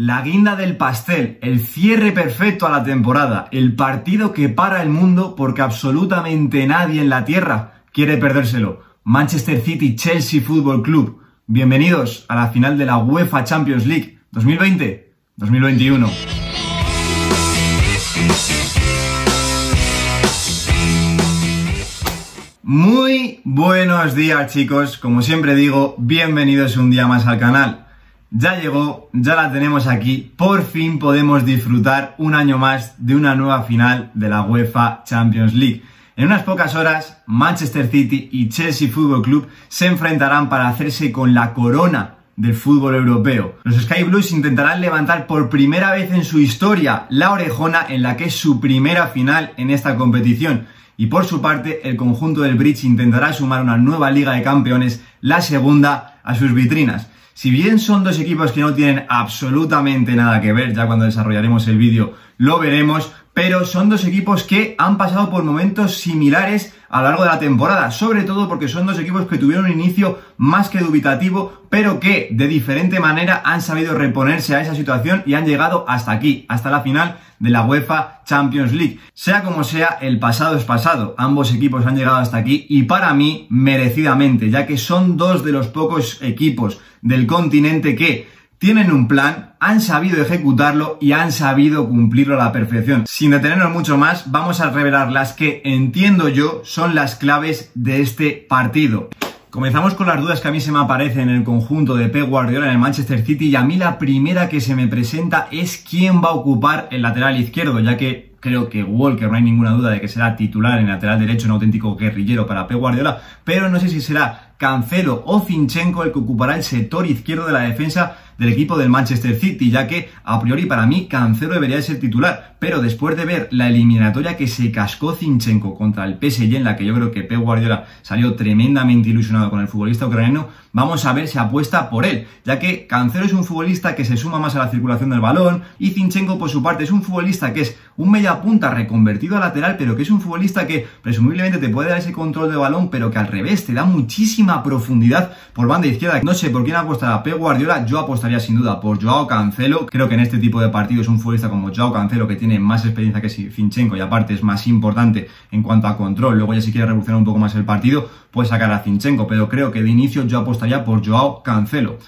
la guinda del pastel, el cierre perfecto a la temporada, el partido que para el mundo porque absolutamente nadie en la Tierra quiere perdérselo. Manchester City Chelsea Football Club. Bienvenidos a la final de la UEFA Champions League 2020-2021. Muy buenos días chicos, como siempre digo, bienvenidos un día más al canal. Ya llegó, ya la tenemos aquí, por fin podemos disfrutar un año más de una nueva final de la UEFA Champions League. En unas pocas horas, Manchester City y Chelsea Football Club se enfrentarán para hacerse con la corona del fútbol europeo. Los Sky Blues intentarán levantar por primera vez en su historia la orejona en la que es su primera final en esta competición. Y por su parte, el conjunto del Bridge intentará sumar una nueva Liga de Campeones, la segunda, a sus vitrinas. Si bien son dos equipos que no tienen absolutamente nada que ver, ya cuando desarrollaremos el vídeo lo veremos, pero son dos equipos que han pasado por momentos similares a lo largo de la temporada, sobre todo porque son dos equipos que tuvieron un inicio más que dubitativo, pero que de diferente manera han sabido reponerse a esa situación y han llegado hasta aquí, hasta la final de la UEFA Champions League. Sea como sea, el pasado es pasado. Ambos equipos han llegado hasta aquí y para mí merecidamente, ya que son dos de los pocos equipos del continente que tienen un plan, han sabido ejecutarlo y han sabido cumplirlo a la perfección. Sin detenernos mucho más, vamos a revelar las que entiendo yo son las claves de este partido. Comenzamos con las dudas que a mí se me aparecen en el conjunto de Pep Guardiola en el Manchester City y a mí la primera que se me presenta es quién va a ocupar el lateral izquierdo, ya que creo que Walker no hay ninguna duda de que será titular en el lateral derecho, un auténtico guerrillero para Pep Guardiola, pero no sé si será Cancelo o Zinchenko el que ocupará el sector izquierdo de la defensa del equipo del Manchester City, ya que a priori para mí Cancelo debería ser titular, pero después de ver la eliminatoria que se cascó Zinchenko contra el PSG, en la que yo creo que Pep Guardiola salió tremendamente ilusionado con el futbolista ucraniano, vamos a ver si apuesta por él, ya que Cancelo es un futbolista que se suma más a la circulación del balón y Zinchenko por su parte es un futbolista que es un media punta reconvertido a lateral, pero que es un futbolista que presumiblemente te puede dar ese control de balón, pero que al revés te da muchísima profundidad por banda izquierda. No sé por quién apostará Pep Guardiola, yo apostaría sin duda por Joao Cancelo. Creo que en este tipo de partidos un futbolista como Joao Cancelo, que tiene más experiencia que Zinchenko y aparte es más importante en cuanto a control, luego ya si quiere revolucionar un poco más el partido, puede sacar a Zinchenko, pero creo que de inicio yo apostaría por Joao Cancelo.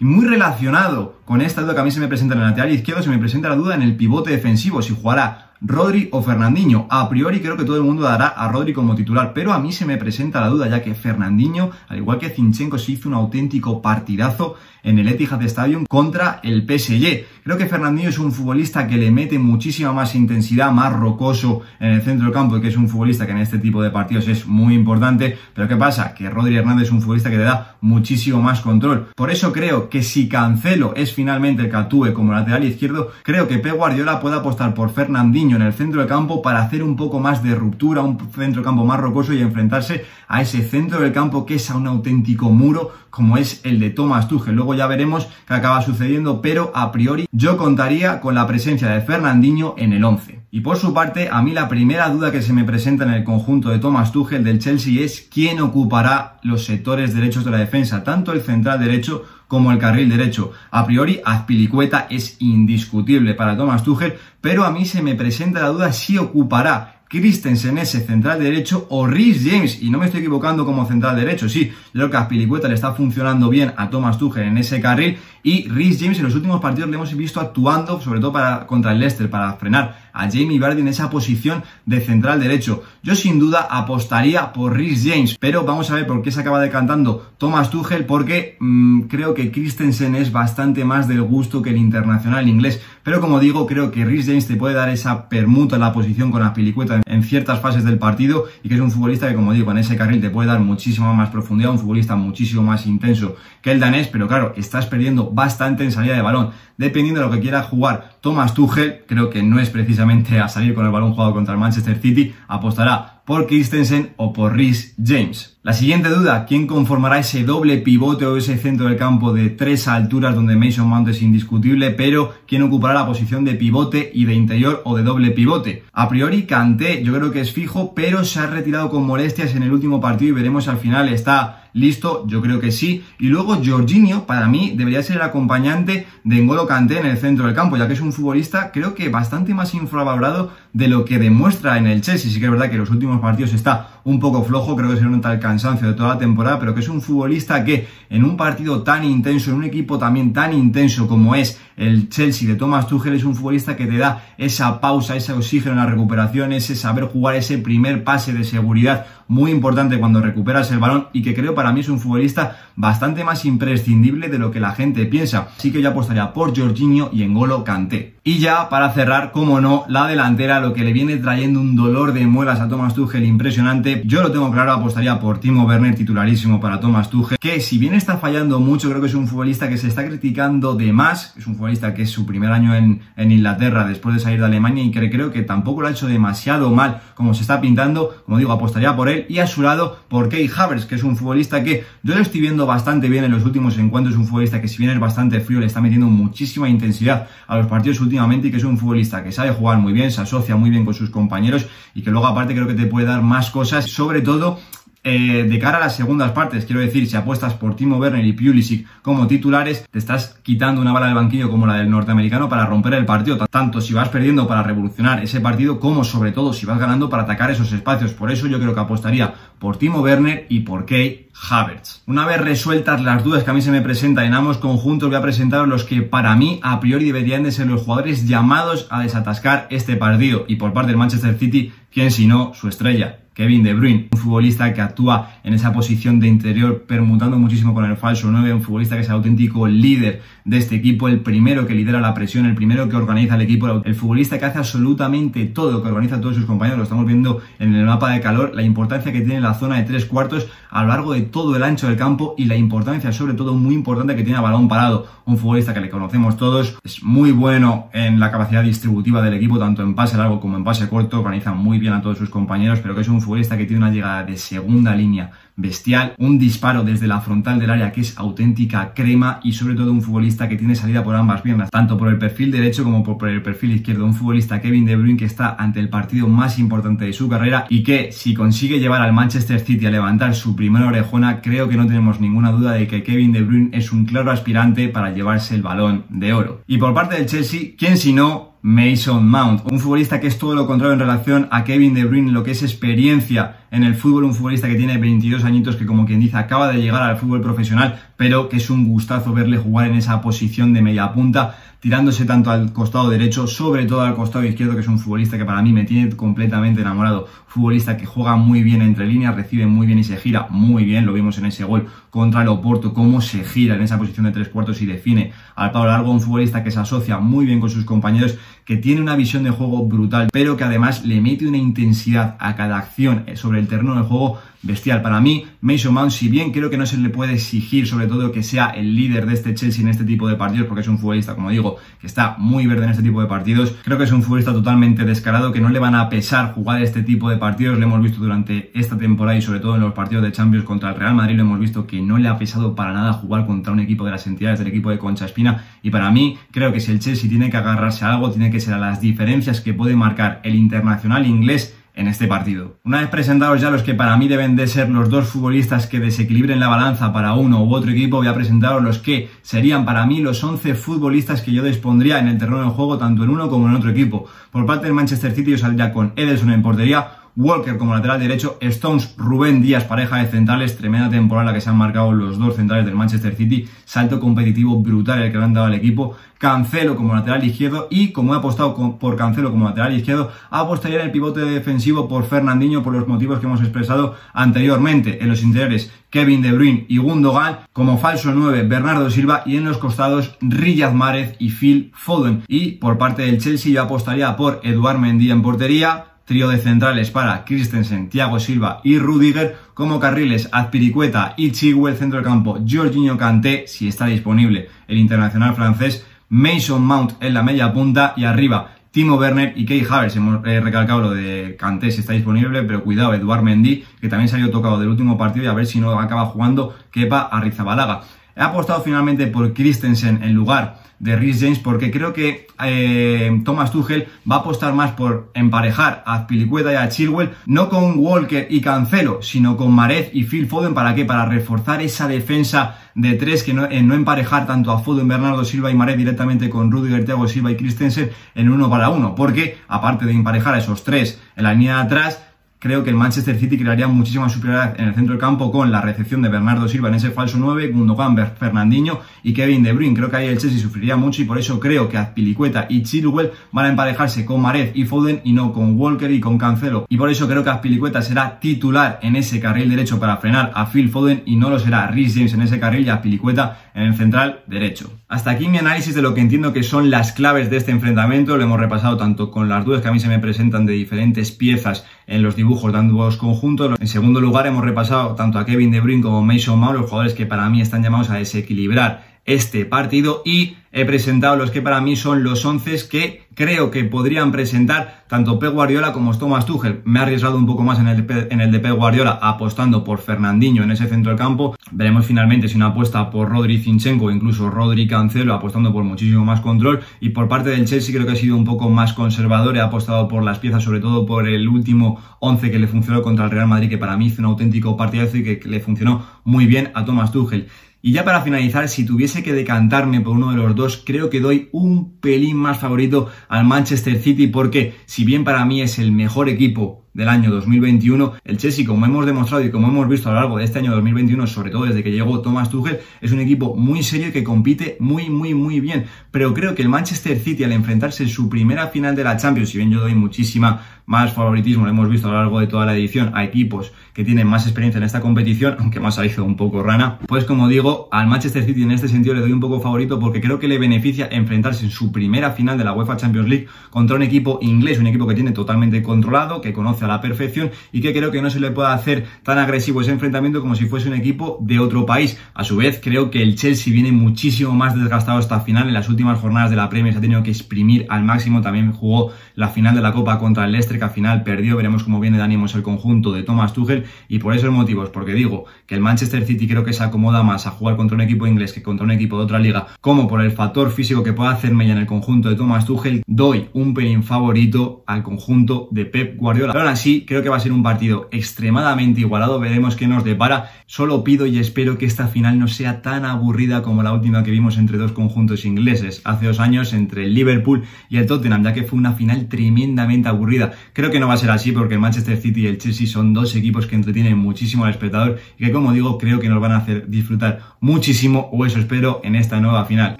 Y muy relacionado con esta duda que a mí se me presenta en el lateral izquierdo, se me presenta la duda en el pivote defensivo, si jugará Rodri o Fernandinho. A priori creo que todo el mundo dará a Rodri como titular, pero a mí se me presenta la duda ya que Fernandinho, al igual que Zinchenko, se hizo un auténtico partidazo en el Etihad Stadium contra el PSG. Creo que Fernandinho es un futbolista que le mete muchísima más intensidad, más rocoso en el centro del campo y que es un futbolista que en este tipo de partidos es muy importante. Pero ¿qué pasa? Que Rodri Hernández es un futbolista que le da muchísimo más control. Por eso creo que si Cancelo es finalmente el que actúe como lateral izquierdo, creo que Pep Guardiola puede apostar por Fernandinho en el centro del campo para hacer un poco más de ruptura, un centro del campo más rocoso y enfrentarse a ese centro del campo que es a un auténtico muro como es el de Thomas Tuchel. Luego ya veremos qué acaba sucediendo, pero a priori yo contaría con la presencia de Fernandinho en el 11. Y por su parte, a mí la primera duda que se me presenta en el conjunto de Thomas Tuchel del Chelsea es quién ocupará los sectores derechos de la defensa, tanto el central derecho como el carril derecho. A priori, Azpilicueta es indiscutible para Thomas Tuchel, pero a mí se me presenta la duda si ocupará Christensen ese central derecho o Rhys James, y no me estoy equivocando como central derecho, sí, yo creo que a Pilicueta le está funcionando bien a Thomas Tuchel en ese carril. Y Rhys James en los últimos partidos le hemos visto actuando sobre todo para, contra el Leicester para frenar a Jamie Vardy en esa posición de central derecho. Yo sin duda apostaría por Rhys James, pero vamos a ver por qué se acaba decantando Thomas Tuchel, porque mmm, creo que Christensen es bastante más del gusto que el internacional inglés. Pero como digo, creo que Rhys James te puede dar esa permuta en la posición con la pilicueta en ciertas fases del partido y que es un futbolista que, como digo, en ese carril te puede dar muchísima más profundidad, un futbolista muchísimo más intenso que el danés, pero claro, estás perdiendo bastante en salida de balón. Dependiendo de lo que quiera jugar Thomas Tuchel, creo que no es precisamente a salir con el balón jugado contra el Manchester City, apostará por Christensen o por Rhys James. La siguiente duda, ¿quién conformará ese doble pivote o ese centro del campo de tres alturas donde Mason Mount es indiscutible, pero quién ocupará la posición de pivote y de interior o de doble pivote? A priori Kanté yo creo que es fijo, pero se ha retirado con molestias en el último partido y veremos al final está listo, yo creo que sí. Y luego Jorginho, para mí, debería ser el acompañante de N'Golo Kanté en el centro del campo, ya que es un futbolista, creo que bastante más infravalorado de lo que demuestra en el Chelsea. Sí que es verdad que los últimos partidos está un poco flojo, creo que se nota el cansancio de toda la temporada, pero que es un futbolista que en un partido tan intenso, en un equipo también tan intenso como es el Chelsea de Thomas Tuchel, es un futbolista que te da esa pausa, ese oxígeno en la recuperación, ese saber jugar ese primer pase de seguridad muy importante cuando recuperas el balón y que creo para mí es un futbolista bastante más imprescindible de lo que la gente piensa. Así que yo apostaría por Jorginho y Engolo Kanté. Y ya para cerrar, como no, la delantera, lo que le viene trayendo un dolor de muelas a Thomas Tuchel impresionante. Yo lo tengo claro, apostaría por Timo Werner, titularísimo para Thomas Tuchel, que si bien está fallando mucho, creo que es un futbolista que se está criticando de más, es un futbolista que es su primer año en, Inglaterra después de salir de Alemania y que creo que tampoco lo ha hecho demasiado mal como se está pintando, como digo, apostaría por él y a su lado por Key Havertz, que es un futbolista que yo lo estoy viendo bastante bien en los últimos encuentros, es un futbolista que si bien es bastante frío, le está metiendo muchísima intensidad a los partidos últimamente y que es un futbolista que sabe jugar muy bien, se asocia muy bien con sus compañeros y que luego aparte creo que te puede dar más cosas, sobre todo eh, de cara a las segundas partes, quiero decir, si apuestas por Timo Werner y Pulisic como titulares, te estás quitando una bala del banquillo como la del norteamericano para romper el partido, tanto si vas perdiendo para revolucionar ese partido, como sobre todo si vas ganando para atacar esos espacios. Por eso yo creo que apostaría por Timo Werner y por Kay Havertz. Una vez resueltas las dudas que a mí se me presentan en ambos conjuntos, voy a presentaros los que para mí a priori deberían de ser los jugadores llamados a desatascar este partido. Y por parte del Manchester City, ¿quién si no su estrella? Kevin De Bruyne, un futbolista que actúa en esa posición de interior permutando muchísimo con el falso 9, un futbolista que es el auténtico líder de este equipo, el primero que lidera la presión, el primero que organiza el equipo, el futbolista que hace absolutamente todo, que organiza a todos sus compañeros, lo estamos viendo en el mapa de calor, la importancia que tiene la zona de tres cuartos a lo largo de todo el ancho del campo y la importancia, sobre todo muy importante, que tiene a balón parado, un futbolista que le conocemos todos, es muy bueno en la capacidad distributiva del equipo, tanto en pase largo como en pase corto, organiza muy bien a todos sus compañeros, pero que es un futbolista que tiene una llegada de segunda línea bestial, un disparo desde la frontal del área que es auténtica crema y sobre todo un futbolista que tiene salida por ambas piernas, tanto por el perfil derecho como por el perfil izquierdo, un futbolista Kevin De Bruyne que está ante el partido más importante de su carrera y que si consigue llevar al Manchester City a levantar su primera orejona, creo que no tenemos ninguna duda de que Kevin De Bruyne es un claro aspirante para llevarse el balón de oro. Y por parte del Chelsea, ¿quién si no Mason Mount, un futbolista que es todo lo contrario en relación a Kevin De Bruyne, lo que es experiencia en el fútbol, un futbolista que tiene 22 añitos, que como quien dice acaba de llegar al fútbol profesional, pero que es un gustazo verle jugar en esa posición de media punta, tirándose tanto al costado derecho, sobre todo al costado izquierdo, que es un futbolista que para mí me tiene completamente enamorado, futbolista que juega muy bien entre líneas, recibe muy bien y se gira muy bien, lo vimos en ese gol contra el Oporto, cómo se gira en esa posición de tres cuartos y define al palo largo, un futbolista que se asocia muy bien con sus compañeros, que tiene una visión de juego brutal, pero que además le mete una intensidad a cada acción sobre el terreno de juego bestial. Para mí, Mason Mount, si bien creo que no se le puede exigir sobre todo que sea el líder de este Chelsea en este tipo de partidos, porque es un futbolista, como digo, que está muy verde en este tipo de partidos, creo que es un futbolista totalmente descarado, que no le van a pesar jugar este tipo de partidos, lo hemos visto durante esta temporada y sobre todo en los partidos de Champions contra el Real Madrid, lo hemos visto que no le ha pesado para nada jugar contra un equipo de las entidades del equipo de Concha Espina, y para mí, creo que si el Chelsea tiene que agarrarse a algo, tiene que ser a las diferencias que puede marcar el internacional inglés en este partido. Una vez presentados ya los que para mí deben de ser los dos futbolistas que desequilibren la balanza para uno u otro equipo, voy a presentaros los que serían para mí los 11 futbolistas que yo dispondría en el terreno de juego tanto en uno como en otro equipo. Por parte del Manchester City yo saldría con Ederson en portería, Walker como lateral derecho, Stones, Rubén Díaz, pareja de centrales, tremenda temporada que se han marcado los dos centrales del Manchester City, salto competitivo brutal el que le han dado al equipo, Cancelo como lateral izquierdo y como he apostado por Cancelo como lateral izquierdo, apostaría en el pivote defensivo por Fernandinho por los motivos que hemos expresado anteriormente. En los interiores, Kevin De Bruyne y Gundogan, como falso 9, Bernardo Silva y en los costados, Riyad Mahrez y Phil Foden. Y por parte del Chelsea yo apostaría por Eduard Mendy en portería, trío de centrales para Christensen, Thiago Silva y Rudiger, como carriles Azpiricueta y Chigüe, el centro del campo Jorginho Kanté, si está disponible el internacional francés, Mason Mount en la media punta y arriba Timo Werner y Kei Havertz. Hemos recalcado lo de Kanté si está disponible, pero cuidado, Eduard Mendy, que también salió tocado del último partido y a ver si no acaba jugando Kepa Arrizabalaga. He apostado finalmente por Christensen en lugar de Rhys James porque creo que eh, Thomas Tuchel va a apostar más por emparejar a Pilicueta y a Chilwell, no con Walker y Cancelo, sino con Marez y Phil Foden. ¿Para qué? Para reforzar esa defensa de tres, que no, no emparejar tanto a Foden, Bernardo Silva y Marez directamente con Rudiger, Thiago Silva y Christensen en uno para uno. Porque, aparte de emparejar a esos tres en la línea de atrás, creo que el Manchester City crearía muchísima superioridad en el centro del campo con la recepción de Bernardo Silva en ese falso 9, Gundogan, Fernandinho y Kevin De Bruyne. Creo que ahí el Chelsea sufriría mucho y por eso creo que Azpilicueta y Chilwell van a emparejarse con Marez y Foden y no con Walker y con Cancelo. Y por eso creo que Azpilicueta será titular en ese carril derecho para frenar a Phil Foden y no lo será Rhys James en ese carril y Azpilicueta en el central derecho. Hasta aquí mi análisis de lo que entiendo que son las claves de este enfrentamiento. Lo hemos repasado tanto con las dudas que a mí se me presentan de diferentes piezas en los dibujos de ambos conjuntos. En segundo lugar, hemos repasado tanto a Kevin De Bruyne como Mason Mount, los jugadores que para mí están llamados a desequilibrar este partido y he presentado los que para mí son los 11 que creo que podrían presentar tanto Pep Guardiola como Thomas Tuchel. Me he arriesgado un poco más en el, en el de Pep Guardiola apostando por Fernandinho en ese centro del campo. Veremos finalmente si una apuesta por Rodri Zinchenko o incluso Rodri Cancelo apostando por muchísimo más control. Y por parte del Chelsea creo que ha sido un poco más conservador. He apostado por las piezas, sobre todo por el último 11 que le funcionó contra el Real Madrid, que para mí hizo un auténtico partidazo y que le funcionó muy bien a Thomas Tuchel. Y ya para finalizar, si tuviese que decantarme por uno de los dos, creo que doy un pelín más favorito al Manchester City porque si bien para mí es el mejor equipo del año 2021. El Chelsea, como hemos demostrado y como hemos visto a lo largo de este año 2021, sobre todo desde que llegó Thomas Tuchel, es un equipo muy serio y que compite muy, muy, muy bien. Pero creo que el Manchester City, al enfrentarse en su primera final de la Champions, si bien yo doy muchísima más favoritismo, lo hemos visto a lo largo de toda la edición, a equipos que tienen más experiencia en esta competición, aunque más ha hizo un poco rana, pues como digo, al Manchester City en este sentido le doy un poco favorito porque creo que le beneficia enfrentarse en su primera final de la UEFA Champions League contra un equipo inglés, un equipo que tiene totalmente controlado, que conoce a la perfección y que creo que no se le puede hacer tan agresivo ese enfrentamiento como si fuese un equipo de otro país. A su vez, creo que el Chelsea viene muchísimo más desgastado hasta final. En las últimas jornadas de la Premier se ha tenido que exprimir al máximo. También jugó la final de la Copa contra el Leicester, que al final perdió. Veremos cómo viene de ánimos el conjunto de Thomas Tuchel. Y por esos motivos, porque digo que el Manchester City creo que se acomoda más a jugar contra un equipo inglés que contra un equipo de otra liga, como por el factor físico que pueda hacer Mella en el conjunto de Thomas Tuchel, doy un pelín favorito al conjunto de Pep Guardiola. Así, creo que va a ser un partido extremadamente igualado. Veremos qué nos depara. Solo pido y espero que esta final no sea tan aburrida como la última que vimos entre dos conjuntos ingleses hace dos años entre el Liverpool y el Tottenham, ya que fue una final tremendamente aburrida. Creo que no va a ser así porque el Manchester City y el Chelsea son dos equipos que entretienen muchísimo al espectador y que, como digo, creo que nos van a hacer disfrutar muchísimo, o eso espero, en esta nueva final.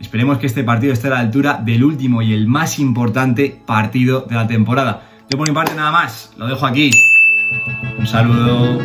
Esperemos que este partido esté a la altura del último y el más importante partido de la temporada. Yo por mi parte nada más, lo dejo aquí. Un saludo.